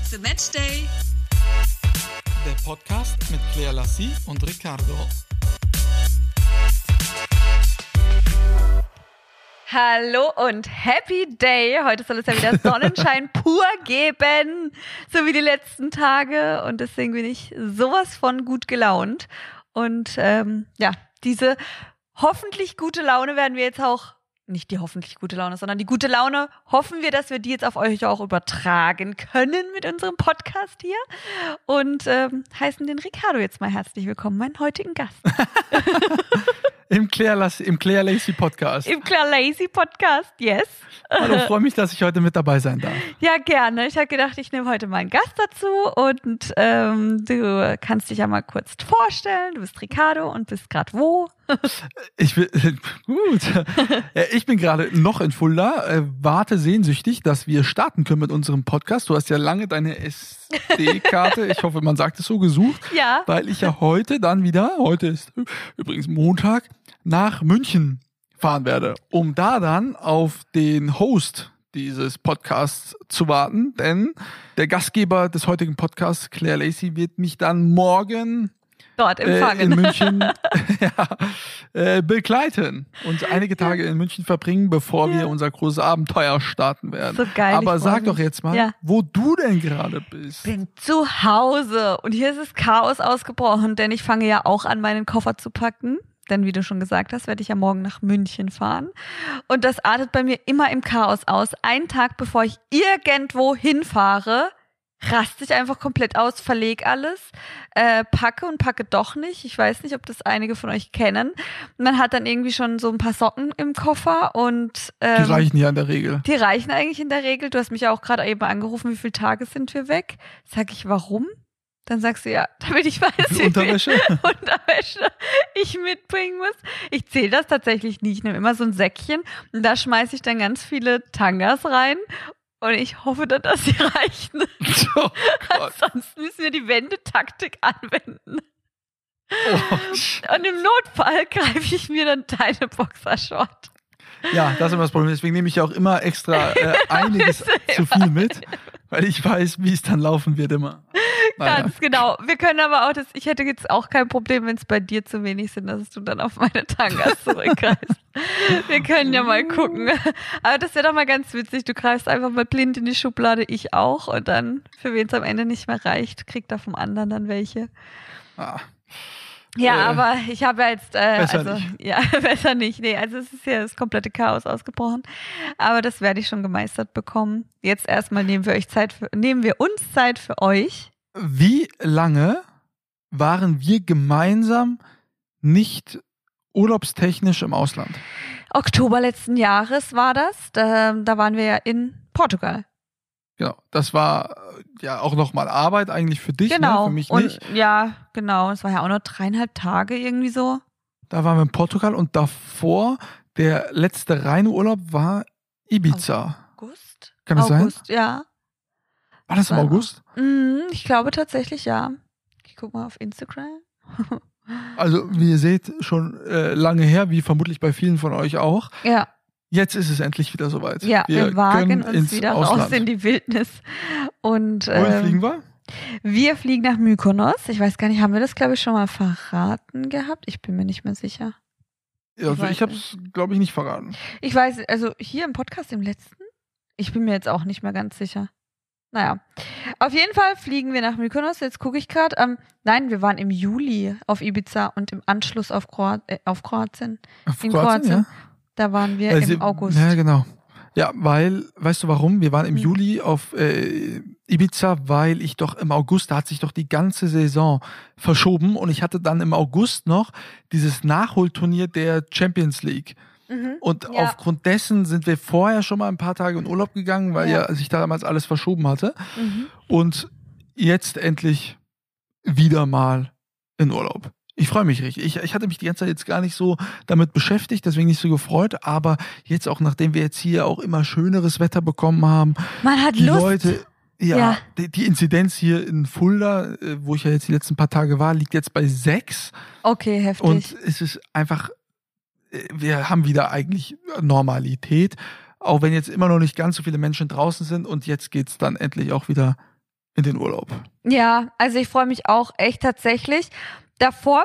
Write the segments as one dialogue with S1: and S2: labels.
S1: It's a Match Day.
S2: Der Podcast mit Claire Lassie und Ricardo.
S3: Hallo und Happy Day. Heute soll es ja wieder Sonnenschein pur geben, so wie die letzten Tage. Und deswegen bin ich sowas von gut gelaunt. Und ähm, ja, diese hoffentlich gute Laune werden wir jetzt auch, nicht die hoffentlich gute Laune, sondern die gute Laune, hoffen wir, dass wir die jetzt auf euch auch übertragen können mit unserem Podcast hier. Und ähm, heißen den Ricardo jetzt mal herzlich willkommen, meinen heutigen Gast.
S2: Im Claire, im Claire Lacey Podcast.
S3: Im Claire Lazy Podcast, yes.
S2: Hallo, freue mich, dass ich heute mit dabei sein darf.
S3: Ja, gerne. Ich habe gedacht, ich nehme heute mal einen Gast dazu und ähm, du kannst dich ja mal kurz vorstellen. Du bist Ricardo und bist gerade wo?
S2: Ich will, gut. Ja, Ich bin gerade noch in Fulda, äh, warte sehnsüchtig, dass wir starten können mit unserem Podcast. Du hast ja lange deine SD-Karte, ich hoffe, man sagt es so, gesucht.
S3: Ja.
S2: Weil ich ja heute dann wieder, heute ist übrigens Montag, nach München fahren werde, um da dann auf den Host dieses Podcasts zu warten, denn der Gastgeber des heutigen Podcasts, Claire Lacey, wird mich dann morgen
S3: Dort
S2: äh,
S3: empfangen.
S2: in München ja, äh, begleiten und einige Tage in München verbringen, bevor
S3: Ja.
S2: wir unser großes Abenteuer starten werden.
S3: So geil,
S2: Aber sag doch jetzt mal,
S3: Ja.
S2: wo du denn gerade bist.
S3: bin zu Hause und hier ist es Chaos ausgebrochen, denn ich fange ja auch an, meinen Koffer zu packen. Denn wie du schon gesagt hast, werde ich ja morgen nach München fahren. Und das artet bei mir immer im Chaos aus. Einen Tag bevor ich irgendwo hinfahre, raste ich einfach komplett aus, verleg alles, äh, packe und packe doch nicht. Ich weiß nicht, ob das einige von euch kennen. Man hat dann irgendwie schon so ein paar Socken im Koffer und
S2: Die
S3: ähm,
S2: reichen ja in der Regel.
S3: die reichen eigentlich in der Regel. Du hast mich ja auch gerade eben angerufen, wie viele Tage sind wir weg? Sag ich, warum? Dann sagst du ja, damit ich weiß,
S2: Wie viel Unterwäsche?
S3: Unterwäsche ich mitbringen muss. Ich zähle das tatsächlich nicht. Ich nehme immer so ein Säckchen und da schmeiße ich dann ganz viele Tangas rein. Und ich hoffe dann, dass sie reichen.
S2: oh.
S3: Ansonsten müssen wir die Wendetaktik anwenden.
S2: Oh.
S3: Und im Notfall greife ich mir dann deine Boxershort.
S2: Ja, das ist immer das Problem. Deswegen nehme ich ja auch immer extra äh, einiges zu viel mit, weil ich weiß, wie es dann laufen wird immer. Naja.
S3: Ganz genau. Wir können aber auch das, ich hätte jetzt auch kein Problem, wenn es bei dir zu wenig sind, dass du dann auf meine Tangas zurückgreifst. Wir können ja mal gucken. Aber das wäre doch mal ganz witzig. Du greifst einfach mal blind in die Schublade, ich auch. Und dann, für wen es am Ende nicht mehr reicht, kriegt er vom anderen dann welche.
S2: Ah,
S3: Ja,
S2: Äh,
S3: aber ich habe jetzt, äh,
S2: besser
S3: also,
S2: nicht.
S3: ja, besser nicht. Nee, also es ist ja das komplette Chaos ausgebrochen. Aber das werde ich schon gemeistert bekommen. Jetzt erstmal nehmen wir euch Zeit für, nehmen wir uns Zeit für euch.
S2: Wie lange waren wir gemeinsam nicht urlaubstechnisch im Ausland?
S3: Oktober letzten Jahres war das. Da, da waren wir ja in Portugal.
S2: Genau, das war ja auch nochmal Arbeit eigentlich für dich,
S3: genau.
S2: ne? für mich
S3: und
S2: nicht.
S3: ja, genau. Es war ja auch nur dreieinhalb Tage irgendwie so.
S2: Da waren wir in Portugal und davor, der letzte reine Urlaub war Ibiza.
S3: August?
S2: Kann das sein?
S3: August, ja.
S2: War das im
S3: war-
S2: August?
S3: Mhm, ich glaube tatsächlich ja. Ich guck mal auf Instagram.
S2: Also, wie ihr seht, schon äh, lange her, wie vermutlich bei vielen von euch auch.
S3: Ja,
S2: Jetzt ist es endlich wieder soweit.
S3: ja, wir, wagen
S2: können
S3: uns wieder
S2: Ausland.
S3: raus in die Wildnis. Und
S2: Wohin
S3: ähm,
S2: fliegen wir?
S3: wir fliegen nach Mykonos. Ich weiß gar nicht, haben wir das, glaube ich, schon mal verraten gehabt? Ich bin mir nicht mehr sicher.
S2: Ja, also
S3: weiß
S2: ich habe es, glaube ich, nicht verraten.
S3: Ich weiß, also hier im Podcast im letzten, ich bin mir jetzt auch nicht mehr ganz sicher. Naja, auf jeden Fall fliegen wir nach Mykonos. Jetzt gucke ich gerade. Ähm, nein, wir waren im Juli auf Ibiza und im Anschluss auf, Kroat äh, auf Kroatien.
S2: Auf
S3: In Kroatien, Da waren wir
S2: Weil
S3: im August.
S2: Ja, genau. Ja, weil, weißt du warum? Wir waren im
S3: Hm.
S2: Juli auf äh, Ibiza, weil ich doch im August, da hat sich doch die ganze Saison verschoben und ich hatte dann im August noch dieses Nachholturnier der Champions League.
S3: Mhm.
S2: Und
S3: Ja.
S2: aufgrund dessen sind wir vorher schon mal ein paar Tage in Urlaub gegangen, weil ja,
S3: Ja.
S2: sich damals alles verschoben hatte.
S3: Mhm.
S2: Und jetzt endlich wieder mal in Urlaub. Ich freue mich richtig. Ich, ich hatte mich die ganze Zeit jetzt gar nicht so damit beschäftigt, deswegen nicht so gefreut. Aber jetzt auch, nachdem wir jetzt hier auch immer schöneres Wetter bekommen haben,
S3: Man hat
S2: die
S3: Lust.
S2: Leute, ja,
S3: Ja.
S2: Die, die Inzidenz hier in Fulda, äh, wo ich ja jetzt die letzten paar Tage war, liegt jetzt bei sechs.
S3: Okay, heftig.
S2: Und es ist einfach, äh, wir haben wieder eigentlich Normalität. Auch wenn jetzt immer noch nicht ganz so viele Menschen draußen sind und jetzt geht's dann endlich auch wieder in den Urlaub.
S3: Ja, also ich freue mich auch echt tatsächlich. Davor,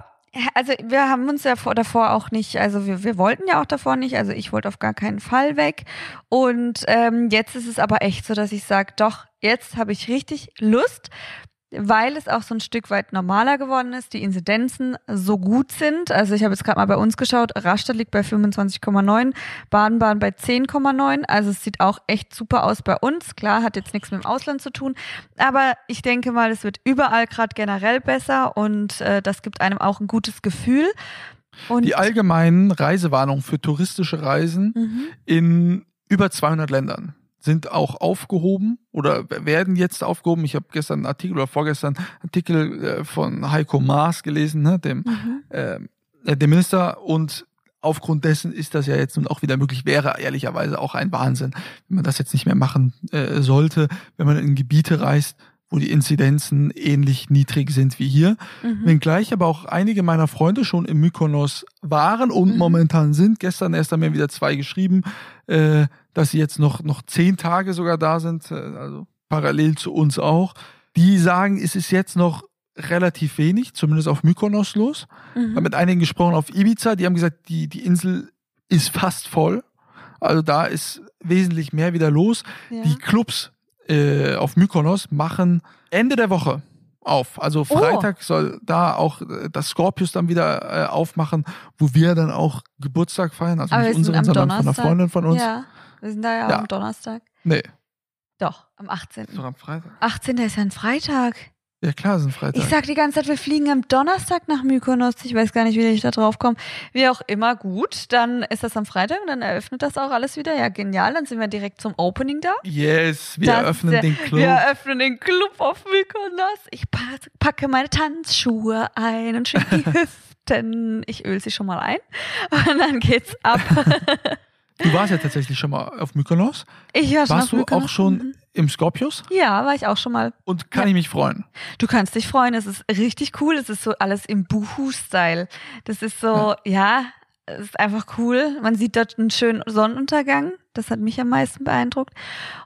S3: also wir haben uns ja vor, davor auch nicht, also wir, wir wollten ja auch davor nicht, also ich wollte auf gar keinen Fall weg. Und ähm, jetzt ist es aber echt so, dass ich sage, doch, jetzt habe ich richtig Lust weil es auch so ein Stück weit normaler geworden ist, die Inzidenzen so gut sind. Also ich habe jetzt gerade mal bei uns geschaut, Rastatt liegt bei 25,9, Baden-Baden bei 10,9. Also es sieht auch echt super aus bei uns. Klar, hat jetzt nichts mit dem Ausland zu tun, aber ich denke mal, es wird überall gerade generell besser und äh, das gibt einem auch ein gutes Gefühl.
S2: Und die allgemeinen Reisewarnungen für touristische Reisen mhm. in über 200 Ländern sind auch aufgehoben oder werden jetzt aufgehoben. Ich habe gestern einen Artikel oder vorgestern einen Artikel äh, von Heiko Maas gelesen, ne, dem, mhm. äh, dem Minister. Und aufgrund dessen ist das ja jetzt nun auch wieder möglich, wäre ehrlicherweise auch ein Wahnsinn, wenn man das jetzt nicht mehr machen äh, sollte, wenn man in Gebiete reist, wo die Inzidenzen ähnlich niedrig sind wie hier. Mhm. Wenngleich aber auch einige meiner Freunde schon im Mykonos waren und mhm. momentan sind. Gestern erst haben mir wieder zwei geschrieben, äh, dass sie jetzt noch, noch zehn Tage sogar da sind, äh, also parallel zu uns auch. Die sagen, es ist jetzt noch relativ wenig, zumindest auf Mykonos los. Mhm. Ich habe mit einigen gesprochen auf Ibiza, die haben gesagt, die, die Insel ist fast voll. Also da ist wesentlich mehr wieder los. Ja. Die Clubs äh, auf Mykonos machen Ende der Woche auf. Also oh. Freitag oh. soll da auch äh, das Scorpius dann wieder äh, aufmachen, wo wir dann auch Geburtstag feiern. Also
S3: Aber
S2: nicht unseren, sondern von einer Freundin von uns.
S3: Ja. Wir sind da ja, ja. am Donnerstag.
S2: Nee.
S3: Doch, am 18.
S2: Ist doch am Freitag.
S3: 18. ist ja ein Freitag.
S2: Ja, klar, ist ein Freitag.
S3: Ich sag die ganze Zeit, wir fliegen am Donnerstag nach Mykonos. Ich weiß gar nicht, wie ich da drauf komme. Wie auch immer, gut. Dann ist das am Freitag und dann eröffnet das auch alles wieder. Ja, genial. Dann sind wir direkt zum Opening da.
S2: Yes, wir das eröffnen den Club.
S3: Wir eröffnen den Club auf Mykonos. Ich packe meine Tanzschuhe ein und schicke die Hüften. Ich öl sie schon mal ein. Und dann geht's ab.
S2: Du warst ja tatsächlich schon mal auf Mykonos.
S3: Ich war schon
S2: Warst
S3: auf Mykonos.
S2: du auch schon mhm. Im Skorpius?
S3: Ja, war ich auch schon mal.
S2: Und kann
S3: ja.
S2: ich mich freuen?
S3: Du kannst dich freuen. Es ist richtig cool. Es ist so alles im Buhu-Style. Das ist so, ja. ja, es ist einfach cool. Man sieht dort einen schönen Sonnenuntergang. Das hat mich am meisten beeindruckt.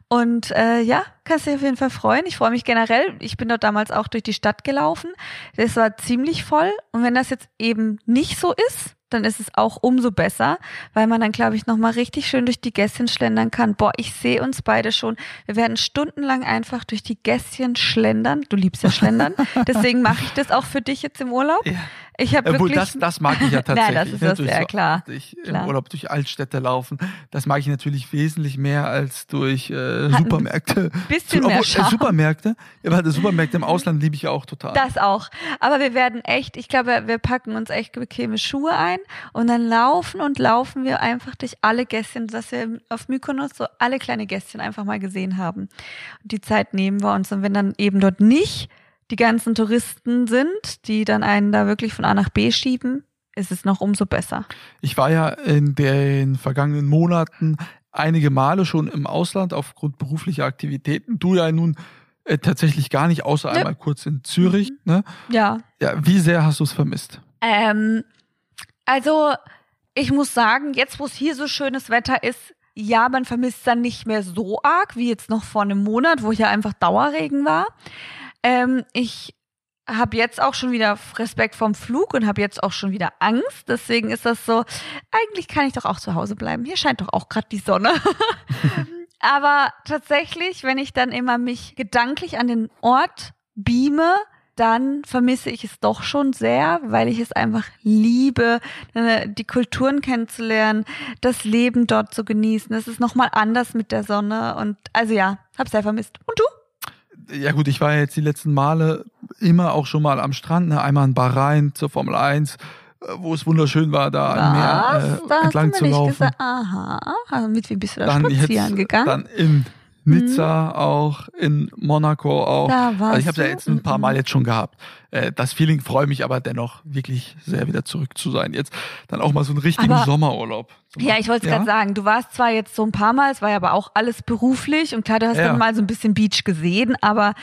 S3: Und äh, ja, kannst dich auf jeden Fall freuen. Ich freue mich generell. Ich bin dort damals auch durch die Stadt gelaufen. Das war ziemlich voll. Und wenn das jetzt eben nicht so ist, dann ist es auch umso besser, weil man dann, glaube ich, nochmal richtig schön durch die Gässchen schlendern kann. Boah, ich sehe uns beide schon. Wir werden stundenlang einfach durch die Gässchen schlendern. Du liebst ja schlendern. Deswegen mache ich das auch für dich jetzt im Urlaub. Ja. Ich habe wirklich.
S2: Das, das mag ich ja tatsächlich.
S3: Nein, das ist das, ja, klar.
S2: Durch, klar. Im Urlaub durch Altstädte laufen. Das mag ich natürlich wesentlich mehr als durch äh, Supermärkte.
S3: Bisschen mehr
S2: Obwohl, äh, Supermärkte. Ja, weil Supermärkte im Ausland liebe ich ja auch total.
S3: Das auch. Aber wir werden echt, ich glaube, wir packen uns echt bequeme Schuhe ein und dann laufen und laufen wir einfach durch alle Gässchen, dass wir auf Mykonos so alle kleine Gässchen einfach mal gesehen haben. Und die Zeit nehmen wir uns und wenn dann eben dort nicht die ganzen Touristen sind, die dann einen da wirklich von A nach B schieben, ist es noch umso besser.
S2: Ich war ja in den vergangenen Monaten einige Male schon im Ausland aufgrund beruflicher Aktivitäten. Du ja nun äh, tatsächlich gar nicht, außer ne. einmal kurz in Zürich. Mhm. Ne?
S3: Ja.
S2: Ja, wie sehr hast du es vermisst?
S3: Ähm, also ich muss sagen, jetzt wo es hier so schönes Wetter ist, ja, man vermisst dann nicht mehr so arg wie jetzt noch vor einem Monat, wo hier einfach Dauerregen war. Ähm, ich habe jetzt auch schon wieder Respekt vom Flug und habe jetzt auch schon wieder Angst. Deswegen ist das so, eigentlich kann ich doch auch zu Hause bleiben. Hier scheint doch auch gerade die Sonne. Aber tatsächlich, wenn ich dann immer mich gedanklich an den Ort beame, dann vermisse ich es doch schon sehr, weil ich es einfach liebe, äh, die Kulturen kennenzulernen, das Leben dort zu genießen. Es ist nochmal anders mit der Sonne und also ja, hab's sehr vermisst. Und du?
S2: Ja gut, ich war ja jetzt die letzten Male immer auch schon mal am Strand, ne? einmal in Bahrain zur Formel 1, äh, wo es wunderschön war, da Was? am Meer äh, entlang zu laufen. Gesagt,
S3: aha, mit wem bist du da
S2: dann
S3: spazieren
S2: jetzt,
S3: gegangen?
S2: Dann in Nizza, mhm. auch in Monaco auch. Da also ich habe ja jetzt ein paar Mal jetzt schon gehabt. Äh, das Feeling freue mich aber dennoch wirklich sehr wieder zurück zu sein. Jetzt dann auch mal so einen richtigen aber, Sommerurlaub.
S3: Ja, ich wollte es ja? gerade sagen, du warst zwar jetzt so ein paar Mal, es war ja aber auch alles beruflich und klar, du hast ja. dann mal so ein bisschen Beach gesehen, aber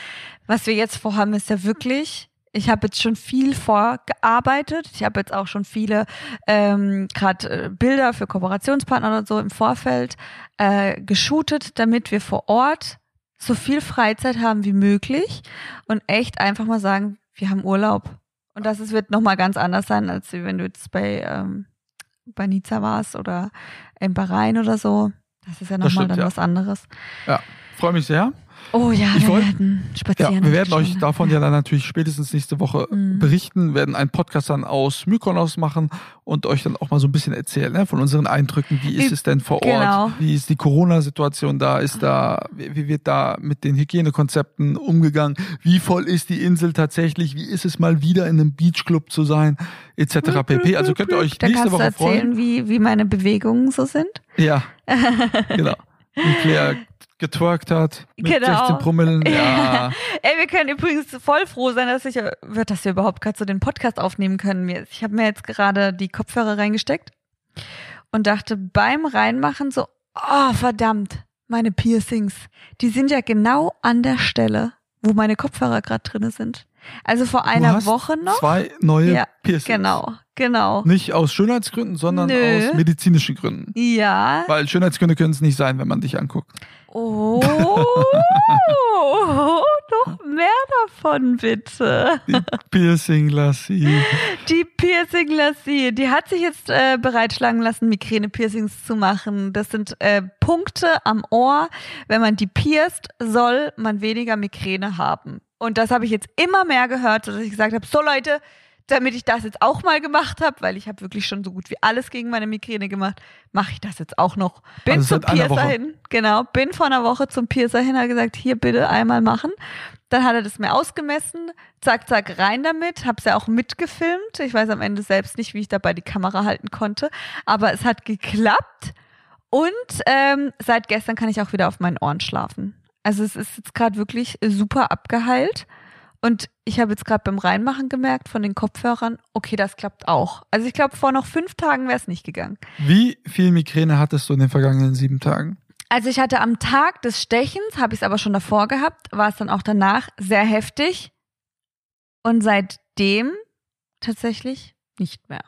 S3: was wir jetzt vorhaben, ist ja wirklich ich habe jetzt schon viel vorgearbeitet. Ich habe jetzt auch schon viele ähm, gerade äh, Bilder für Kooperationspartner oder so im Vorfeld äh, geshootet, damit wir vor Ort so viel Freizeit haben wie möglich und echt einfach mal sagen, wir haben Urlaub. Und das ist, wird nochmal ganz anders sein, als wenn du jetzt bei, ähm, bei Nizza warst oder in Bahrain oder so. Das ist ja nochmal dann
S2: ja.
S3: was anderes.
S2: Ja, freue mich sehr.
S3: Oh ja,
S2: Ich
S3: wir
S2: wollt-
S3: werden
S2: Ja,
S3: spazieren.
S2: wir werden euch davon ja dann natürlich spätestens nächste Woche
S3: Mhm.
S2: berichten, werden einen Podcast dann aus Mykonos machen und euch dann auch mal so ein bisschen erzählen ne, von unseren Eindrücken. Wie ist es denn vor
S3: genau.
S2: Ort? Wie ist die Corona-Situation da? Ist da, wie wird da mit den Hygienekonzepten umgegangen? Wie voll ist die Insel tatsächlich? Wie ist es mal wieder in einem Beachclub zu sein? Etc. pp. Also könnt ihr euch
S3: da
S2: nächste
S3: kannst du
S2: Woche freuen.
S3: erzählen, wie, wie meine Bewegungen so sind.
S2: Ja, genau. Claire getwerkt hat mit
S3: Genau.
S2: 16 Promillen. Ja.
S3: Ey, wir können übrigens voll froh sein, dass, ich, dass wir überhaupt gerade so den Podcast aufnehmen können. Ich habe mir jetzt gerade die Kopfhörer reingesteckt und dachte beim Reinmachen so, oh verdammt, meine Piercings, die sind ja genau an der Stelle, wo meine Kopfhörer gerade drinne sind. Also vor einer Woche noch.
S2: Zwei neue
S3: Ja,
S2: Piercings.
S3: Genau, genau.
S2: Nicht aus Schönheitsgründen, sondern
S3: Nö.
S2: aus medizinischen Gründen.
S3: Ja.
S2: Weil Schönheitsgründe können es nicht sein, wenn man dich anguckt.
S3: Oh, noch mehr davon bitte.
S2: Die Piercing Lassie.
S3: Die Piercing Lassie, die hat sich jetzt äh, bereitschlagen lassen, Migräne-Piercings zu machen. Das sind äh, Punkte am Ohr. Wenn man die pierst, soll man weniger Migräne haben. Und das habe ich jetzt immer mehr gehört, dass ich gesagt habe, so Leute, damit ich das jetzt auch mal gemacht habe, weil ich habe wirklich schon so gut wie alles gegen meine Migräne gemacht, mache ich das jetzt auch noch. Bin
S2: Also
S3: zum Piercer hin, genau, bin vor einer Woche zum Piercer hin, hat gesagt, hier bitte einmal machen. Dann hat er das mir ausgemessen, zack, zack, rein damit, hab's ja auch mitgefilmt. Ich weiß am Ende selbst nicht, wie ich dabei die Kamera halten konnte, aber es hat geklappt. Und ähm, seit gestern kann ich auch wieder auf meinen Ohren schlafen. Also es ist jetzt gerade wirklich super abgeheilt. Und ich habe jetzt gerade beim Reinmachen gemerkt von den Kopfhörern, okay, das klappt auch. Also ich glaube, vor noch fünf Tagen wäre es nicht gegangen.
S2: Wie viel Migräne hattest du in den vergangenen sieben Tagen?
S3: Also ich hatte am Tag des Stechens, habe ich es aber schon davor gehabt, war es dann auch danach sehr heftig. Und seitdem tatsächlich nicht mehr.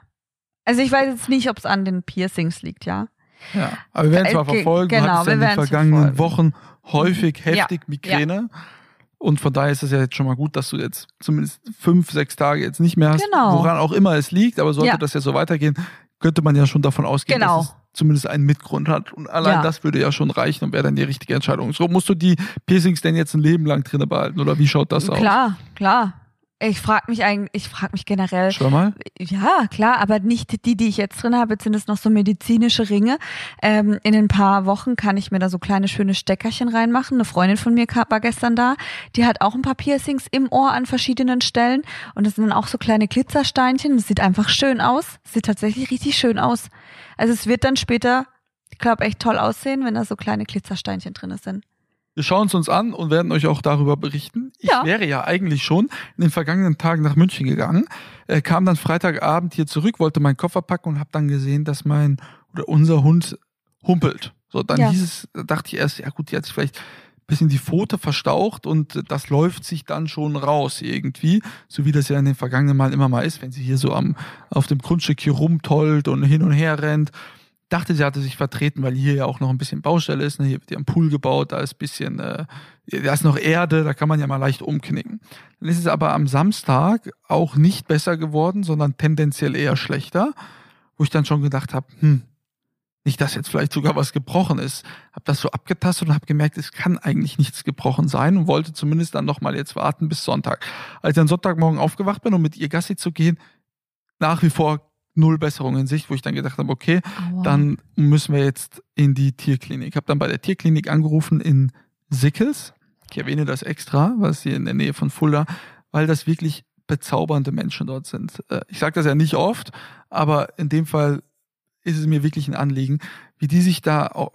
S3: Also ich weiß jetzt nicht, ob es an den Piercings liegt, ja.
S2: Ja, aber wir werden es
S3: Äh,
S2: mal
S3: ge-
S2: verfolgen.
S3: genau,
S2: ja in
S3: wir
S2: den vergangenen
S3: verfolgen.
S2: Wochen häufig
S3: Ja,
S2: heftig Migräne. Und von daher ist es ja jetzt schon mal gut, dass du jetzt zumindest fünf, sechs Tage jetzt nicht mehr hast.
S3: Genau.
S2: Woran auch immer es liegt, aber sollte
S3: Ja.
S2: das ja so weitergehen, könnte man ja schon davon ausgehen,
S3: Genau.
S2: dass es zumindest einen Mitgrund hat. Und allein
S3: Ja.
S2: das würde ja schon reichen und wäre dann die richtige Entscheidung. So musst du die Piercings denn jetzt ein Leben lang drinne behalten oder wie schaut das aus?
S3: Klar, klar. Ich frage mich eigentlich, ich frage mich generell,
S2: Schau mal.
S3: Ja, klar, aber nicht die, die ich jetzt drin habe. Jetzt sind es noch so medizinische Ringe. Ähm, in ein paar Wochen kann ich mir da so kleine schöne Steckerchen reinmachen. Eine Freundin von mir war gestern da. Die hat auch ein paar Piercings im Ohr an verschiedenen Stellen. Und das sind dann auch so kleine Glitzersteinchen. Das sieht einfach schön aus. Sieht tatsächlich richtig schön aus. Also es wird dann später, ich glaube, echt toll aussehen, wenn da so kleine Glitzersteinchen drin sind.
S2: Wir schauen es uns an und werden euch auch darüber berichten. Ich
S3: Ja.
S2: wäre ja eigentlich schon in den vergangenen Tagen nach München gegangen, äh, kam dann Freitagabend hier zurück, wollte meinen Koffer packen und habe dann gesehen, dass mein oder unser Hund humpelt. So, dann
S3: Ja.
S2: hieß es, da dachte ich erst, ja gut, die hat sich vielleicht ein bisschen die Pfote verstaucht und das läuft sich dann schon raus irgendwie, so wie das ja in den vergangenen Malen immer mal ist, wenn sie hier so am auf dem Grundstück hier rumtollt und hin und her rennt dachte, sie hatte sich vertreten, weil hier ja auch noch ein bisschen Baustelle ist. Ne? Hier wird ja ein Pool gebaut, da ist bisschen, äh, da ist noch Erde, da kann man ja mal leicht umknicken. Dann ist es aber am Samstag auch nicht besser geworden, sondern tendenziell eher schlechter, wo ich dann schon gedacht habe, hm, nicht, dass jetzt vielleicht sogar was gebrochen ist. Hab das so abgetastet und habe gemerkt, es kann eigentlich nichts gebrochen sein und wollte zumindest dann nochmal jetzt warten bis Sonntag. Als ich dann Sonntagmorgen aufgewacht bin, um mit ihr Gassi zu gehen, nach wie vor null Besserung in Sicht, wo ich dann gedacht habe, okay,
S3: Aua.
S2: dann müssen wir jetzt in die Tierklinik. Ich habe dann bei der Tierklinik angerufen in Sickels. Ich erwähne das extra, was hier in der Nähe von Fulda, weil das wirklich bezaubernde Menschen dort sind. Äh, Ich sage das ja nicht oft, aber in dem Fall ist es mir wirklich ein Anliegen, wie die sich da auch,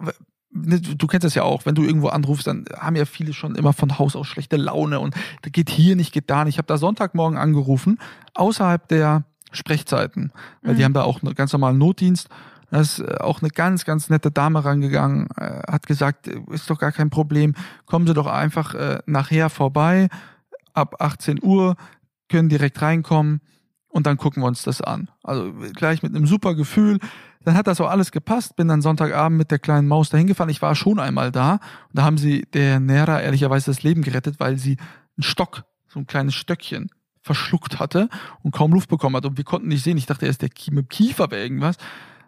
S2: ne, du kennst das ja auch, wenn du irgendwo anrufst, dann haben ja viele schon immer von Haus aus schlechte Laune und da geht hier nicht, geht da nicht. Ich habe da Sonntagmorgen angerufen, außerhalb der Sprechzeiten, weil die
S3: Mhm.
S2: haben da auch einen ganz normalen Notdienst. Da ist äh, auch eine ganz, ganz nette Dame rangegangen, äh, hat gesagt, äh, ist doch gar kein Problem, kommen Sie doch einfach nachher vorbei, ab 18 Uhr, können direkt reinkommen und dann gucken wir uns das an. Also gleich mit einem super Gefühl. Dann hat das auch alles gepasst. Bin dann Sonntagabend mit der kleinen Maus dahin gefahren. Ich war schon einmal da. Und da haben sie der Nera ehrlicherweise das Leben gerettet, weil sie einen Stock, so ein kleines Stöckchen verschluckt hatte und kaum Luft bekommen hat. Und wir konnten nicht sehen. Ich dachte erst, der mit dem Kiefer wäre irgendwas.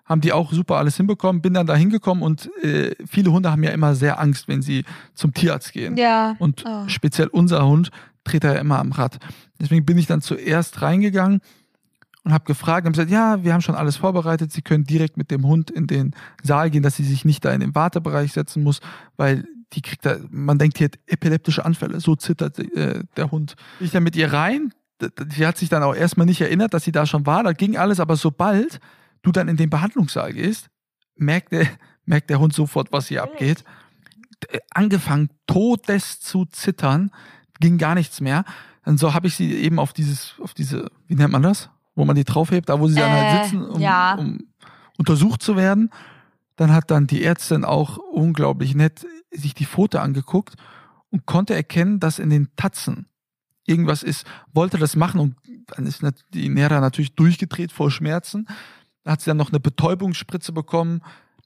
S2: Haben die auch super alles hinbekommen. Bin dann da hingekommen und äh, viele Hunde haben ja immer sehr Angst, wenn sie zum Tierarzt gehen.
S3: Ja.
S2: Und
S3: Oh.
S2: speziell unser Hund dreht er ja immer am Rad. Deswegen bin ich dann zuerst reingegangen und habe gefragt und gesagt, ja, wir haben schon alles vorbereitet. Sie können direkt mit dem Hund in den Saal gehen, dass sie sich nicht da in den Wartebereich setzen muss, weil die kriegt da, man denkt, die hat epileptische Anfälle. So zittert äh, der Hund. Bin ich dann mit ihr rein. Sie hat sich dann auch erstmal nicht erinnert, dass sie da schon war. Da ging alles, aber sobald du dann in den Behandlungssaal gehst, merkt der, merkt der Hund sofort, was hier abgeht. D- Angefangen, todes zu zittern, ging gar nichts mehr. Und so habe ich sie eben auf dieses, auf diese, wie nennt man das? Wo man die draufhebt, da wo sie dann
S3: Äh,
S2: halt sitzen, um,
S3: ja.
S2: um untersucht zu werden. Dann hat dann die Ärztin auch unglaublich nett sich die Pfote angeguckt und konnte erkennen, dass in den Tatzen irgendwas ist, wollte das machen und dann ist die Nera natürlich durchgedreht vor Schmerzen. Da hat sie dann noch eine Betäubungsspritze bekommen,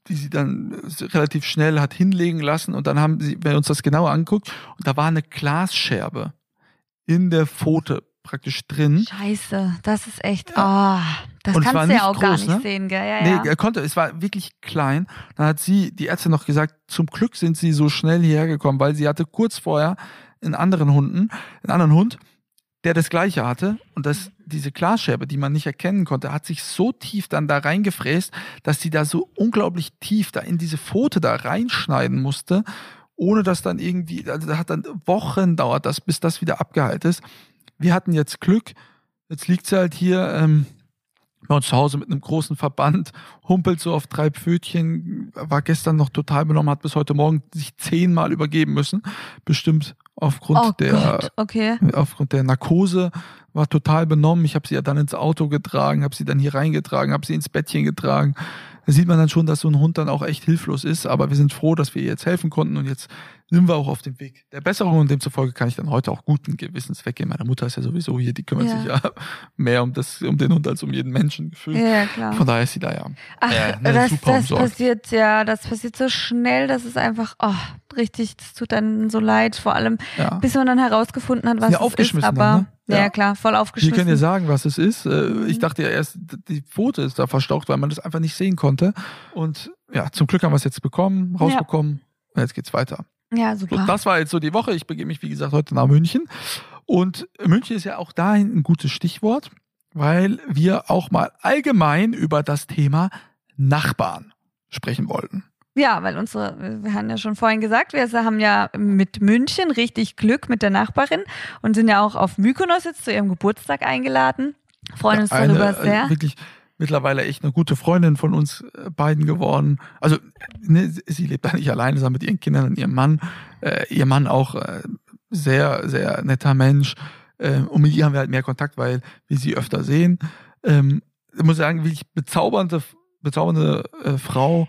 S2: die sie dann äh, relativ schnell hat hinlegen lassen und dann haben sie, wenn wir uns das genauer anguckt, und da war eine Glasscherbe in der Pfote praktisch drin.
S3: Scheiße, das ist echt. Oh, das
S2: Und
S3: kannst du ja auch gar
S2: groß,
S3: nicht
S2: ne?
S3: sehen, gell? Ja,
S2: Nee,
S3: ja.
S2: er konnte, es war wirklich klein. Dann hat sie, die Ärztin noch gesagt, zum Glück sind sie so schnell hierher gekommen, weil sie hatte kurz vorher einen anderen Hunden, einen anderen Hund, der das gleiche hatte und das, diese Glasscherbe, die man nicht erkennen konnte, hat sich so tief dann da reingefräst, dass sie da so unglaublich tief da in diese Pfote da reinschneiden musste, ohne dass dann irgendwie, also da hat dann Wochen dauert das, bis das wieder abgeheilt ist. Wir hatten jetzt Glück, jetzt liegt sie halt hier, ähm, bei uns zu Hause mit einem großen Verband, humpelt so auf drei Pfötchen, war gestern noch total benommen, hat bis heute Morgen sich zehnmal übergeben müssen. Bestimmt aufgrund
S3: Oh
S2: der
S3: Gott, okay.
S2: aufgrund der Narkose, war total benommen. Ich habe sie ja dann ins Auto getragen, habe sie dann hier reingetragen, habe sie ins Bettchen getragen. Da sieht man dann schon, dass so ein Hund dann auch echt hilflos ist, aber wir sind froh, dass wir ihr jetzt helfen konnten und jetzt sind wir auch auf dem Weg der Besserung und demzufolge kann ich dann heute auch guten Gewissens weggehen. Meine Mutter ist ja sowieso hier, die kümmert
S3: Ja.
S2: sich ja mehr um das, um den Hund als um jeden Menschen gefühlt.
S3: Ja, klar.
S2: Von daher ist sie da ja.
S3: Ach,
S2: äh, ne,
S3: das,
S2: super
S3: das
S2: umsorgt.
S3: passiert, ja, das passiert so schnell, das ist einfach, oh, richtig, das tut dann so leid, vor allem,
S2: ja.
S3: bis man dann herausgefunden hat, was
S2: Ja,
S3: es ist,
S2: aufgeschmissen
S3: aber,
S2: dann, ne?
S3: Ja.
S2: Ja.
S3: klar, voll
S2: Wir
S3: aufgeschmissen.
S2: können dir sagen, was es ist. Äh,
S3: Mhm.
S2: Ich dachte ja erst, die Pfote ist da verstaucht, weil man das einfach nicht sehen konnte. Und ja, zum Glück haben wir es jetzt bekommen, rausbekommen. Und jetzt geht's weiter.
S3: ja,
S2: So,
S3: super.
S2: das war jetzt so die Woche. Ich begebe mich, wie gesagt, heute nach München. Und München ist ja auch dahin ein gutes Stichwort, weil wir auch mal allgemein über das Thema Nachbarn sprechen wollten.
S3: Ja, weil unsere, wir haben ja schon vorhin gesagt, wir haben ja mit München richtig Glück mit der Nachbarin und sind ja auch auf Mykonos jetzt zu ihrem Geburtstag eingeladen. Freuen uns
S2: Eine,
S3: darüber
S2: äh,
S3: sehr.
S2: Wirklich mittlerweile echt eine gute Freundin von uns äh, beiden geworden. Also ne, sie- lebt da nicht alleine, sondern mit ihren Kindern und ihrem Mann. Äh, ihr Mann auch äh, sehr, sehr netter Mensch. Äh, und mit ihr haben wir halt mehr Kontakt, weil wir sie öfter sehen. Ähm, ich muss sagen, wirklich bezaubernde, bezaubernde äh, Frau,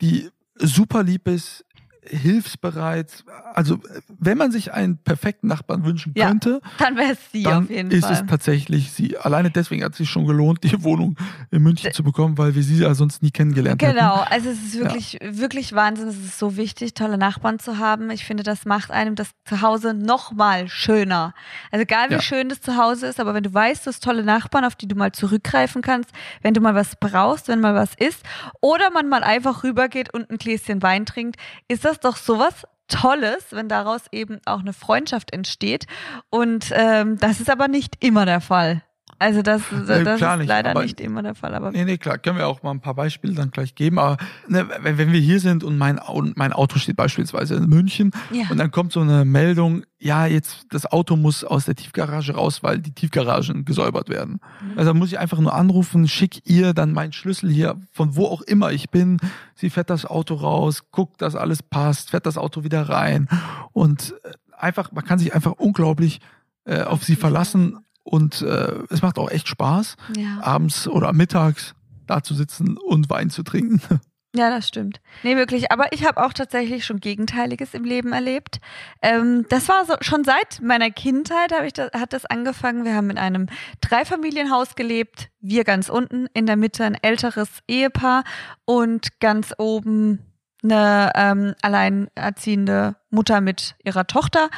S2: die super lieb ist, hilfsbereit. Also wenn man sich einen perfekten Nachbarn wünschen
S3: Ja,
S2: könnte,
S3: Dann wäre es sie
S2: dann
S3: auf jeden
S2: ist
S3: Fall.
S2: es tatsächlich sie. Alleine deswegen hat es sich schon gelohnt, die Wohnung in München zu bekommen, weil wir sie ja sonst nie kennengelernt hätten.
S3: Genau, also es ist wirklich, wirklich Wahnsinn. Es ist so wichtig, tolle Nachbarn zu haben. Ich finde, das macht einem das Zuhause noch mal schöner. Also egal wie
S2: Ja.
S3: schön das Zuhause ist, aber wenn du weißt, du hast tolle Nachbarn, auf die du mal zurückgreifen kannst, wenn du mal was brauchst, wenn mal was ist, oder man mal einfach rübergeht und ein Gläschen Wein trinkt, ist das doch sowas Tolles, wenn daraus eben auch eine Freundschaft entsteht. Und ähm, das ist aber nicht immer der Fall. Also das, das
S2: klar
S3: ist
S2: nicht,
S3: leider nicht immer der Fall. Aber
S2: Nee, nee, klar, können wir auch mal ein paar Beispiele dann gleich geben. Aber ne, wenn, wir hier sind und mein, mein Auto steht beispielsweise in München
S3: ja.
S2: und dann kommt so eine Meldung, ja, jetzt das Auto muss aus der Tiefgarage raus, weil die Tiefgaragen gesäubert werden.
S3: Mhm.
S2: Also muss ich einfach nur anrufen, schick ihr dann meinen Schlüssel hier, von wo auch immer ich bin. Sie fährt das Auto raus, guckt, dass alles passt, fährt das Auto wieder rein und äh, einfach, man kann sich einfach unglaublich äh, auf sie verlassen und äh, es macht auch echt Spaß,
S3: ja.
S2: abends oder mittags da zu sitzen und Wein zu trinken.
S3: Ja, das stimmt. Nee, wirklich. Aber ich habe auch tatsächlich schon Gegenteiliges im Leben erlebt. Ähm, das war so, schon seit meiner Kindheit habe ich das, hat das angefangen. Wir haben in einem Dreifamilienhaus gelebt. Wir ganz unten, in der Mitte ein älteres Ehepaar und ganz oben eine ähm, alleinerziehende Mutter mit ihrer Tochter.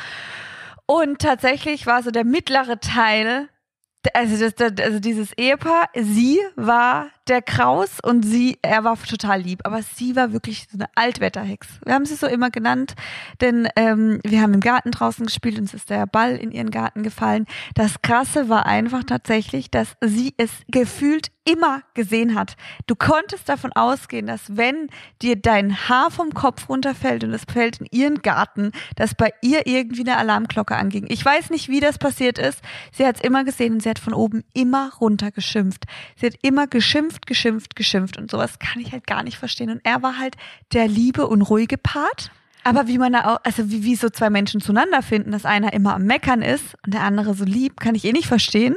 S3: Und tatsächlich war so der mittlere Teil also, das, also dieses Ehepaar, sie war der Kraus und sie, er war total lieb, aber sie war wirklich so eine Altwetterhex. Wir haben sie so immer genannt, denn ähm, wir haben im Garten draußen gespielt und es ist der Ball in ihren Garten gefallen. Das Krasse war einfach tatsächlich, dass sie es gefühlt immer gesehen hat. Du konntest davon ausgehen, dass wenn dir dein Haar vom Kopf runterfällt und es fällt in ihren Garten, dass bei ihr irgendwie eine Alarmglocke anging. Ich weiß nicht, wie das passiert ist. Sie hat es immer gesehen und sie hat von oben immer runter geschimpft. Sie hat immer geschimpft, geschimpft, geschimpft und sowas kann ich halt gar nicht verstehen. Und er war halt der liebe und ruhige Part. Aber wie man da auch, also wie, wie so zwei Menschen zueinander finden, dass einer immer am Meckern ist und der andere so lieb, kann ich eh nicht verstehen.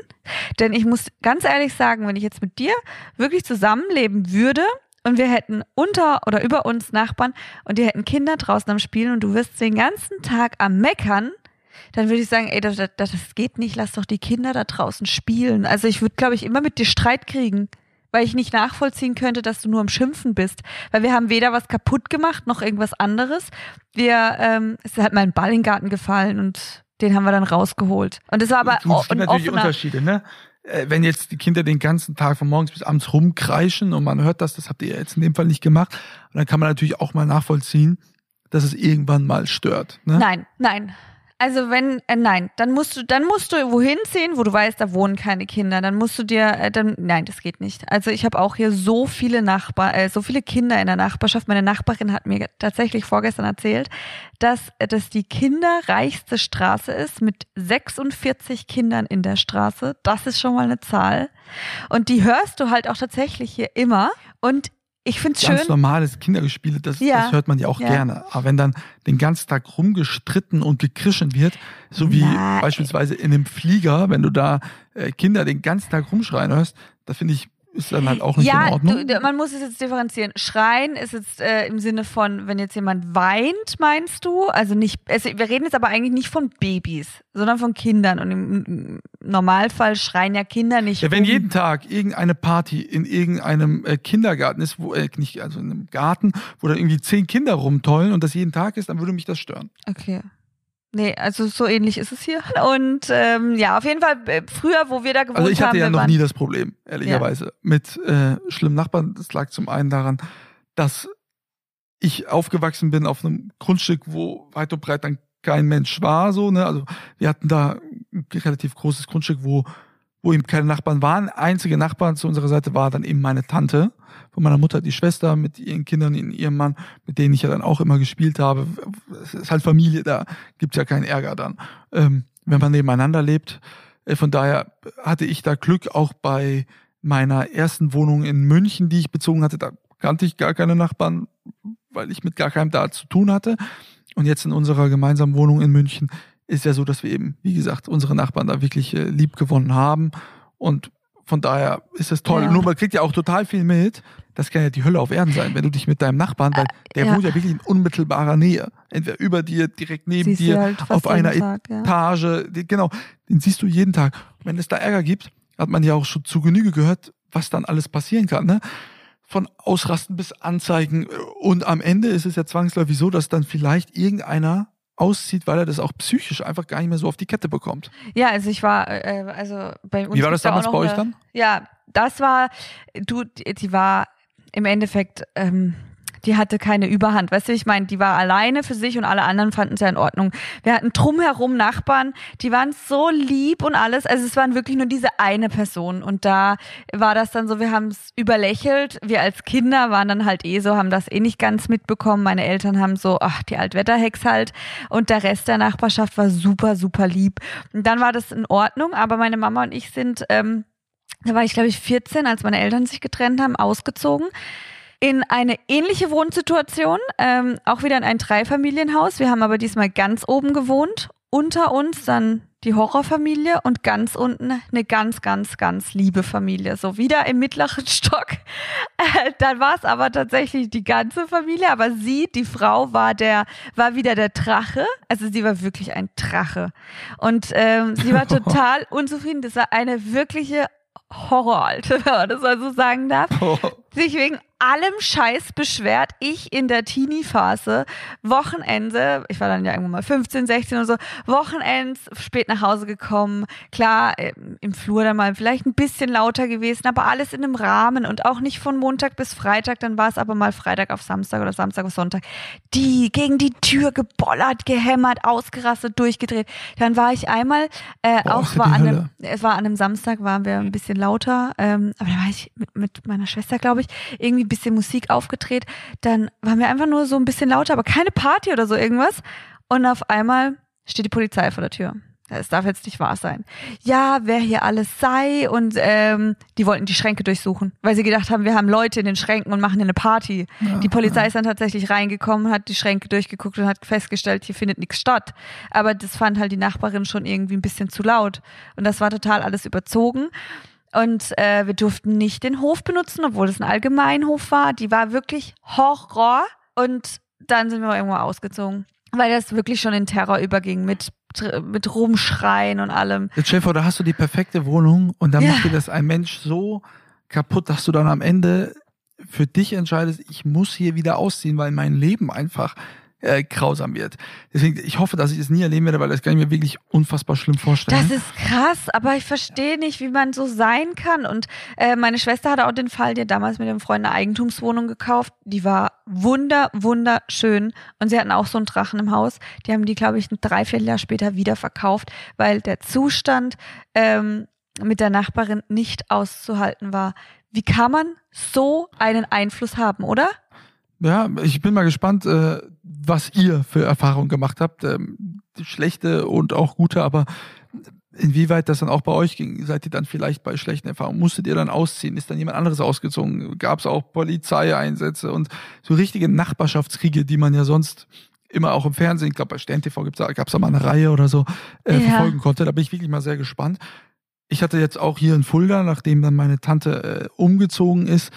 S3: Denn ich muss ganz ehrlich sagen, wenn ich jetzt mit dir wirklich zusammenleben würde und wir hätten unter oder über uns Nachbarn und die hätten Kinder draußen am Spielen und du wirst den ganzen Tag am Meckern, dann würde ich sagen, ey, das, das, das geht nicht, lass doch die Kinder da draußen spielen. Also ich würde, glaube ich, immer mit dir Streit kriegen weil ich nicht nachvollziehen könnte, dass du nur am Schimpfen bist. Weil wir haben weder was kaputt gemacht noch irgendwas anderes. Wir, ähm, es hat mal ein Ball in den Garten gefallen und den haben wir dann rausgeholt. Und es war aber
S2: es gibt natürlich Unterschiede, ne? Äh, wenn jetzt die Kinder den ganzen Tag von morgens bis abends rumkreischen und man hört das, das habt ihr jetzt in dem Fall nicht gemacht, und dann kann man natürlich auch mal nachvollziehen, dass es irgendwann mal stört. Ne?
S3: Nein, nein. Also wenn, äh, nein, dann musst du, dann musst du wohin ziehen, wo du weißt, da wohnen keine Kinder. Dann musst du dir, äh, dann, nein, das geht nicht. Also ich habe auch hier so viele Nachbar, äh, so viele Kinder in der Nachbarschaft. Meine Nachbarin hat mir tatsächlich vorgestern erzählt, dass dass die kinderreichste Straße ist mit 46 Kindern in der Straße. Das ist schon mal eine Zahl. Und die hörst du halt auch tatsächlich hier immer. Und ich finde es schön.
S2: Ganz normales Kindergespiele, das, ja. das hört man ja auch ja. gerne. Aber wenn dann den ganzen Tag rumgestritten und gekrischen wird, so wie Nein. beispielsweise in einem Flieger, wenn du da äh, Kinder den ganzen Tag rumschreien hörst, da finde ich ist dann halt auch nicht ja, in Ordnung.
S3: Ja, man muss es jetzt differenzieren. Schreien ist jetzt äh, im Sinne von, wenn jetzt jemand weint, meinst du? Also nicht, also wir reden jetzt aber eigentlich nicht von Babys, sondern von Kindern. Und im Normalfall schreien ja Kinder nicht.
S2: Ja, wenn um. jeden Tag irgendeine Party in irgendeinem äh, Kindergarten ist, wo, äh, nicht, also in einem Garten, wo da irgendwie zehn Kinder rumtollen und das jeden Tag ist, dann würde mich das stören.
S3: Okay. Nee, also so ähnlich ist es hier. Und ähm, ja, auf jeden Fall äh, früher, wo wir da gewohnt haben.
S2: Also ich hatte
S3: haben,
S2: ja noch nie das Problem, ehrlicherweise, ja. mit äh, schlimmen Nachbarn. Das lag zum einen daran, dass ich aufgewachsen bin auf einem Grundstück, wo weit und breit dann kein Mensch war, so, ne? Also wir hatten da ein relativ großes Grundstück, wo, wo eben keine Nachbarn waren. Einzige Nachbarn zu unserer Seite war dann eben meine Tante von meiner Mutter, die Schwester mit ihren Kindern, ihrem Mann, mit denen ich ja dann auch immer gespielt habe. Es ist halt Familie, da gibt's ja keinen Ärger dann, ähm, wenn man nebeneinander lebt. Äh, von daher hatte ich da Glück auch bei meiner ersten Wohnung in München, die ich bezogen hatte. Da kannte ich gar keine Nachbarn, weil ich mit gar keinem da zu tun hatte. Und jetzt in unserer gemeinsamen Wohnung in München ist ja so, dass wir eben, wie gesagt, unsere Nachbarn da wirklich äh, lieb gewonnen haben. Und von daher ist es toll. Ja. Nur man kriegt ja auch total viel mit. Das kann ja die Hölle auf Erden sein, wenn du dich mit deinem Nachbarn, weil der ja. wohnt ja wirklich in unmittelbarer Nähe. Entweder über dir, direkt neben siehst dir, halt auf einer Tag, Etage. Ja. Genau, den siehst du jeden Tag. Wenn es da Ärger gibt, hat man ja auch schon zu Genüge gehört, was dann alles passieren kann. Ne? Von Ausrasten bis Anzeigen. Und am Ende ist es ja zwangsläufig so, dass dann vielleicht irgendeiner auszieht, weil er das auch psychisch einfach gar nicht mehr so auf die Kette bekommt.
S3: Ja, also ich war, äh, also bei uns.
S2: Wie war das damals bei euch dann?
S3: Ja, das war, du, die war im Endeffekt, ähm, die hatte keine Überhand. Weißt du, ich meine, die war alleine für sich und alle anderen fanden es ja in Ordnung. Wir hatten drumherum Nachbarn, die waren so lieb und alles. Also es waren wirklich nur diese eine Person. Und da war das dann so, wir haben es überlächelt. Wir als Kinder waren dann halt eh so, haben das eh nicht ganz mitbekommen. Meine Eltern haben so, ach, die Altwetterhex halt. Und der Rest der Nachbarschaft war super, super lieb. Und dann war das in Ordnung, aber meine Mama und ich sind, ähm, da war ich glaube ich 14, als meine Eltern sich getrennt haben, ausgezogen in eine ähnliche Wohnsituation, ähm, auch wieder in ein Dreifamilienhaus. Wir haben aber diesmal ganz oben gewohnt. Unter uns dann die Horrorfamilie und ganz unten eine ganz, ganz, ganz liebe Familie. So wieder im mittleren Stock. Äh, dann war es aber tatsächlich die ganze Familie, aber sie, die Frau, war der, war wieder der Drache. Also sie war wirklich ein Drache. Und ähm, sie war total unzufrieden. Das war eine wirkliche Horroralte, wenn man das mal so sagen darf. Sich wegen allem Scheiß beschwert. Ich in der Teenie-Phase, Wochenende, ich war dann ja irgendwann mal 15, 16 oder so, Wochenends, spät nach Hause gekommen. Klar, im Flur dann mal vielleicht ein bisschen lauter gewesen, aber alles in einem Rahmen und auch nicht von Montag bis Freitag. Dann war es aber mal Freitag auf Samstag oder Samstag auf Sonntag. Die gegen die Tür gebollert, gehämmert, ausgerastet, durchgedreht. Dann war ich einmal, äh, Boah, auch war an einem, es war an einem Samstag, waren wir ein bisschen lauter, ähm, aber da war ich mit, mit meiner Schwester, glaube ich, irgendwie bisschen Musik aufgedreht. Dann waren wir einfach nur so ein bisschen lauter, aber keine Party oder so irgendwas. Und auf einmal steht die Polizei vor der Tür. Es darf jetzt nicht wahr sein. Ja, wer hier alles sei und ähm, die wollten die Schränke durchsuchen, weil sie gedacht haben, wir haben Leute in den Schränken und machen hier eine Party. Ja, die Polizei ja. ist dann tatsächlich reingekommen, hat die Schränke durchgeguckt und hat festgestellt, hier findet nichts statt. Aber das fand halt die Nachbarin schon irgendwie ein bisschen zu laut und das war total alles überzogen. Und äh, wir durften nicht den Hof benutzen, obwohl es ein Allgemeinhof war. Die war wirklich Horror. Und dann sind wir irgendwo ausgezogen, weil das wirklich schon in Terror überging mit mit Rumschreien und allem.
S2: Jetzt vor, da hast du die perfekte Wohnung und dann ja. macht dir das ein Mensch so kaputt, dass du dann am Ende für dich entscheidest, ich muss hier wieder ausziehen, weil mein Leben einfach äh, grausam wird. Deswegen, ich hoffe, dass ich es nie erleben werde, weil das kann ich mir wirklich unfassbar schlimm vorstellen.
S3: Das ist krass, aber ich verstehe nicht, wie man so sein kann. Und äh, meine Schwester hatte auch den Fall, die hat damals mit dem Freund eine Eigentumswohnung gekauft. Die war wunder, wunderschön. Und sie hatten auch so einen Drachen im Haus. Die haben die, glaube ich, ein Dreivierteljahr später wieder verkauft, weil der Zustand ähm, mit der Nachbarin nicht auszuhalten war. Wie kann man so einen Einfluss haben, oder?
S2: Ja, ich bin mal gespannt, äh, was ihr für Erfahrungen gemacht habt. Ähm, schlechte und auch gute, aber inwieweit das dann auch bei euch ging. Seid ihr dann vielleicht bei schlechten Erfahrungen? Musstet ihr dann ausziehen? Ist dann jemand anderes ausgezogen? Gab es auch Polizeieinsätze und so richtige Nachbarschaftskriege, die man ja sonst immer auch im Fernsehen, ich glaube bei Stern TV gab es da mal eine Reihe oder so, äh, ja. verfolgen konnte. Da bin ich wirklich mal sehr gespannt. Ich hatte jetzt auch hier in Fulda, nachdem dann meine Tante äh, umgezogen ist,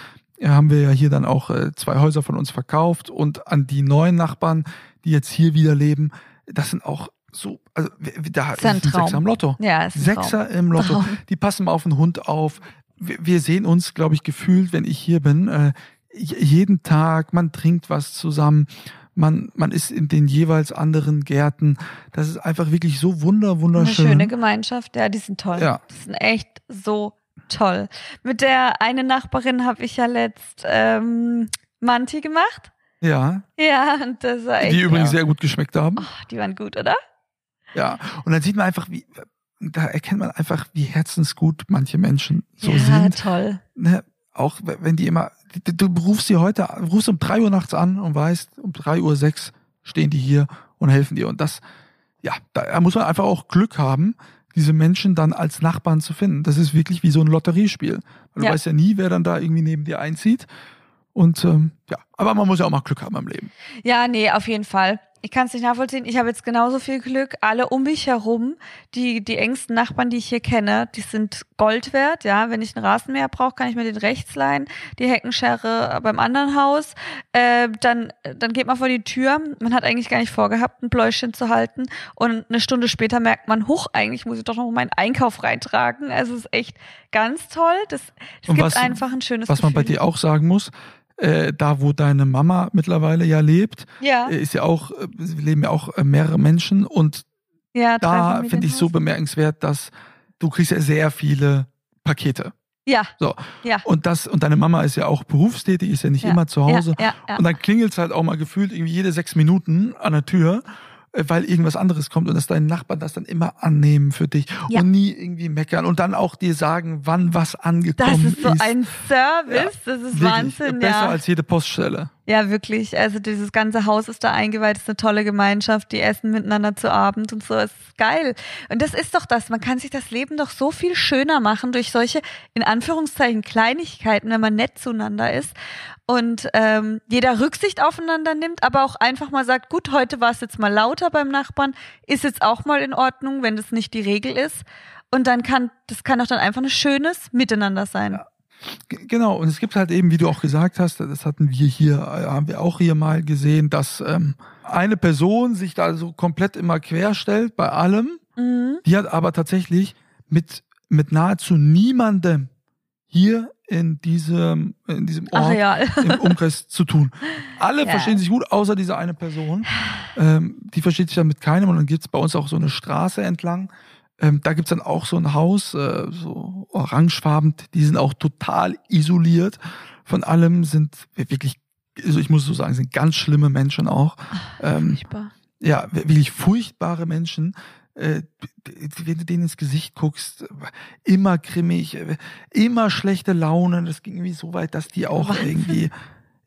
S2: haben wir ja hier dann auch äh, zwei Häuser von uns verkauft und an die neuen Nachbarn, die jetzt hier wieder leben, das sind auch so, also da ist ein Sechser im Lotto.
S3: Ja,
S2: ist ein Sechser Traum. im Lotto. Traum. Die passen mal auf den Hund auf. Wir, wir sehen uns, glaube ich, gefühlt, wenn ich hier bin, äh, jeden Tag, man trinkt was zusammen, man, man ist in den jeweils anderen Gärten. Das ist einfach wirklich so wunder, wunderschön.
S3: Eine schöne Gemeinschaft, ja, die sind toll. Ja. Die sind echt so toll. Mit der eine Nachbarin habe ich ja letzt ähm, Manti gemacht.
S2: Ja.
S3: Ja, und das war echt,
S2: Die übrigens ja. sehr gut geschmeckt haben.
S3: Oh, die waren gut, oder?
S2: Ja, und dann sieht man einfach, wie, da erkennt man einfach, wie herzensgut manche Menschen so
S3: ja,
S2: sind.
S3: Ja, toll.
S2: Ne? Auch wenn die immer, du, du rufst sie heute, rufst um drei Uhr nachts an und weißt, um drei Uhr sechs stehen die hier und helfen dir. Und das, ja, da muss man einfach auch Glück haben, diese Menschen dann als Nachbarn zu finden. Das ist wirklich wie so ein Lotteriespiel. Weil du weißt ja nie, wer dann da irgendwie neben dir einzieht. Und ähm, ja, aber man muss ja auch mal Glück haben im Leben.
S3: Ja, nee, auf jeden Fall ich kann es nicht nachvollziehen. Ich habe jetzt genauso viel Glück. Alle um mich herum, die, die engsten Nachbarn, die ich hier kenne, die sind Gold wert. Ja, wenn ich einen Rasenmäher brauche, kann ich mir den rechts leihen. Die Heckenschere beim anderen Haus. Äh, dann, dann geht man vor die Tür. Man hat eigentlich gar nicht vorgehabt, ein Bläuschen zu halten. Und eine Stunde später merkt man, huch, eigentlich muss ich doch noch meinen Einkauf reintragen. Also es ist echt ganz toll. Das, das gibt was, einfach ein schönes
S2: Was
S3: Gefühl.
S2: man bei dir auch sagen muss, äh, da wo deine Mama mittlerweile ja lebt,
S3: ja.
S2: Äh, ist ja auch, äh, leben ja auch äh, mehrere Menschen und ja, da finde ich so bemerkenswert, dass du kriegst ja sehr viele Pakete.
S3: Ja.
S2: So.
S3: Ja.
S2: Und das, und deine Mama ist ja auch berufstätig, ist ja nicht ja. immer zu Hause. Ja, ja, ja. Und dann klingelt es halt auch mal gefühlt irgendwie jede sechs Minuten an der Tür. Äh, weil irgendwas anderes kommt und dass deine Nachbarn das dann immer annehmen für dich ja. und nie irgendwie meckern und dann auch dir sagen, wann was angekommen ist.
S3: Das ist so ist. ein Service, ja, das ist Wahnsinn.
S2: Besser
S3: ja.
S2: als jede Poststelle.
S3: Ja, wirklich. Also dieses ganze Haus ist da eingeweiht, ist eine tolle Gemeinschaft, die essen miteinander zu Abend und so. Ist geil. Und das ist doch das. Man kann sich das Leben doch so viel schöner machen durch solche, in Anführungszeichen, Kleinigkeiten, wenn man nett zueinander ist und ähm, jeder Rücksicht aufeinander nimmt, aber auch einfach mal sagt, gut, heute war es jetzt mal lauter beim Nachbarn, ist jetzt auch mal in Ordnung, wenn das nicht die Regel ist. Und dann kann, das kann doch dann einfach ein schönes Miteinander sein.
S2: Ja. Genau, und es gibt halt eben, wie du auch gesagt hast, das hatten wir hier, äh, haben wir auch hier mal gesehen, dass ähm, eine Person sich da so komplett immer querstellt bei allem. Mhm. Die hat aber tatsächlich mit, mit nahezu niemandem hier in diesem, in diesem Ort
S3: Areal.
S2: im Umkreis zu tun. Alle ja. verstehen sich gut, außer diese eine Person. Ähm, die versteht sich dann mit keinem und dann gibt's bei uns auch so eine Straße entlang ähm, da gibt's dann auch so ein Haus, äh, so orangefarben, die sind auch total isoliert von allem, sind wirklich, also ich muss so sagen, sind ganz schlimme Menschen auch.
S3: ähm, furchtbar.
S2: Ja, wirklich furchtbare Menschen. Äh, wenn du denen ins Gesicht guckst, immer grimmig, immer schlechte Laune. Das ging irgendwie so weit, dass die auch Was? irgendwie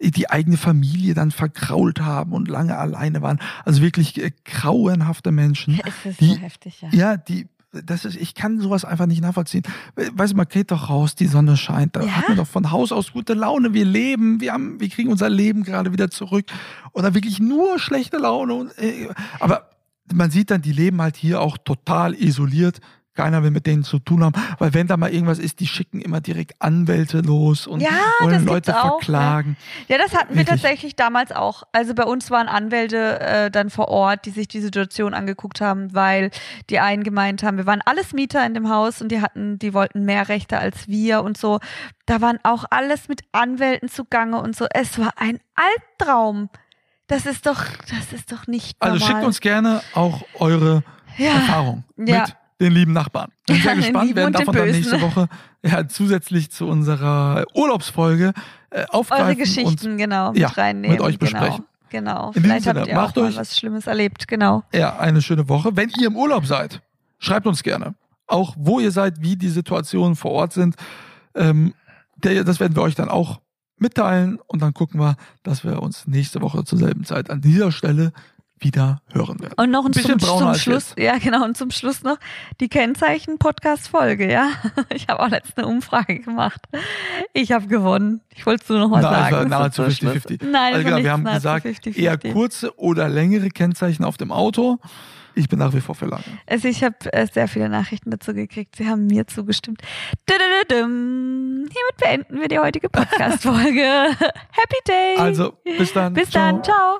S2: die eigene Familie dann verkrault haben und lange alleine waren. Also wirklich äh, grauenhafte Menschen.
S3: Es ist
S2: die,
S3: so heftig, ja.
S2: Ja, die das ist, ich kann sowas einfach nicht nachvollziehen. Weißt du, man geht doch raus, die Sonne scheint, da ja? hat man doch von Haus aus gute Laune, wir leben, wir haben, wir kriegen unser Leben gerade wieder zurück und dann wirklich nur schlechte Laune und, äh, aber man sieht dann, die leben halt hier auch total isoliert keiner will mit denen zu tun haben, weil wenn da mal irgendwas ist, die schicken immer direkt Anwälte los und
S3: ja,
S2: wollen Leute auch, verklagen.
S3: Ja. ja, das hatten wir tatsächlich damals auch. Also bei uns waren Anwälte äh, dann vor Ort, die sich die Situation angeguckt haben, weil die einen gemeint haben, wir waren alles Mieter in dem Haus und die hatten, die wollten mehr Rechte als wir und so. Da waren auch alles mit Anwälten zugange und so. Es war ein Albtraum. Das ist doch, das ist doch nicht
S2: normal. Also schickt uns gerne auch eure ja. Erfahrung
S3: ja.
S2: Den lieben Nachbarn. Bin sehr gespannt, werden davon dann nächste Woche ja, zusätzlich zu unserer Urlaubsfolge äh, aufgreifen
S3: Eure Geschichten,
S2: und,
S3: genau,
S2: mit ja, reinnehmen. Mit euch besprechen.
S3: Genau, genau.
S2: In Vielleicht Sinne, habt ihr
S3: auch
S2: euch,
S3: was Schlimmes erlebt, genau.
S2: Ja, eine schöne Woche. Wenn ihr im Urlaub seid, schreibt uns gerne. Auch wo ihr seid, wie die Situationen vor Ort sind. Ähm, der, das werden wir euch dann auch mitteilen und dann gucken wir, dass wir uns nächste Woche zur selben Zeit an dieser Stelle wieder hören werden.
S3: Und noch ein, ein zum, zum Schluss, jetzt. ja genau, und zum Schluss noch die Kennzeichen-Podcast-Folge, ja. Ich habe auch letzte eine Umfrage gemacht. Ich habe gewonnen. Ich wollte es nur noch mal
S2: Na,
S3: sagen.
S2: nahezu 50-50.
S3: Nein,
S2: also genau, wir haben gesagt, 50 -50. eher kurze oder längere Kennzeichen auf dem Auto. Ich bin nach wie vor für lange.
S3: Also ich habe äh, sehr viele Nachrichten dazu gekriegt. Sie haben mir zugestimmt. Hiermit beenden wir die heutige Podcast-Folge. Happy Day!
S2: Also, bis dann.
S3: Bis ciao. dann. Ciao.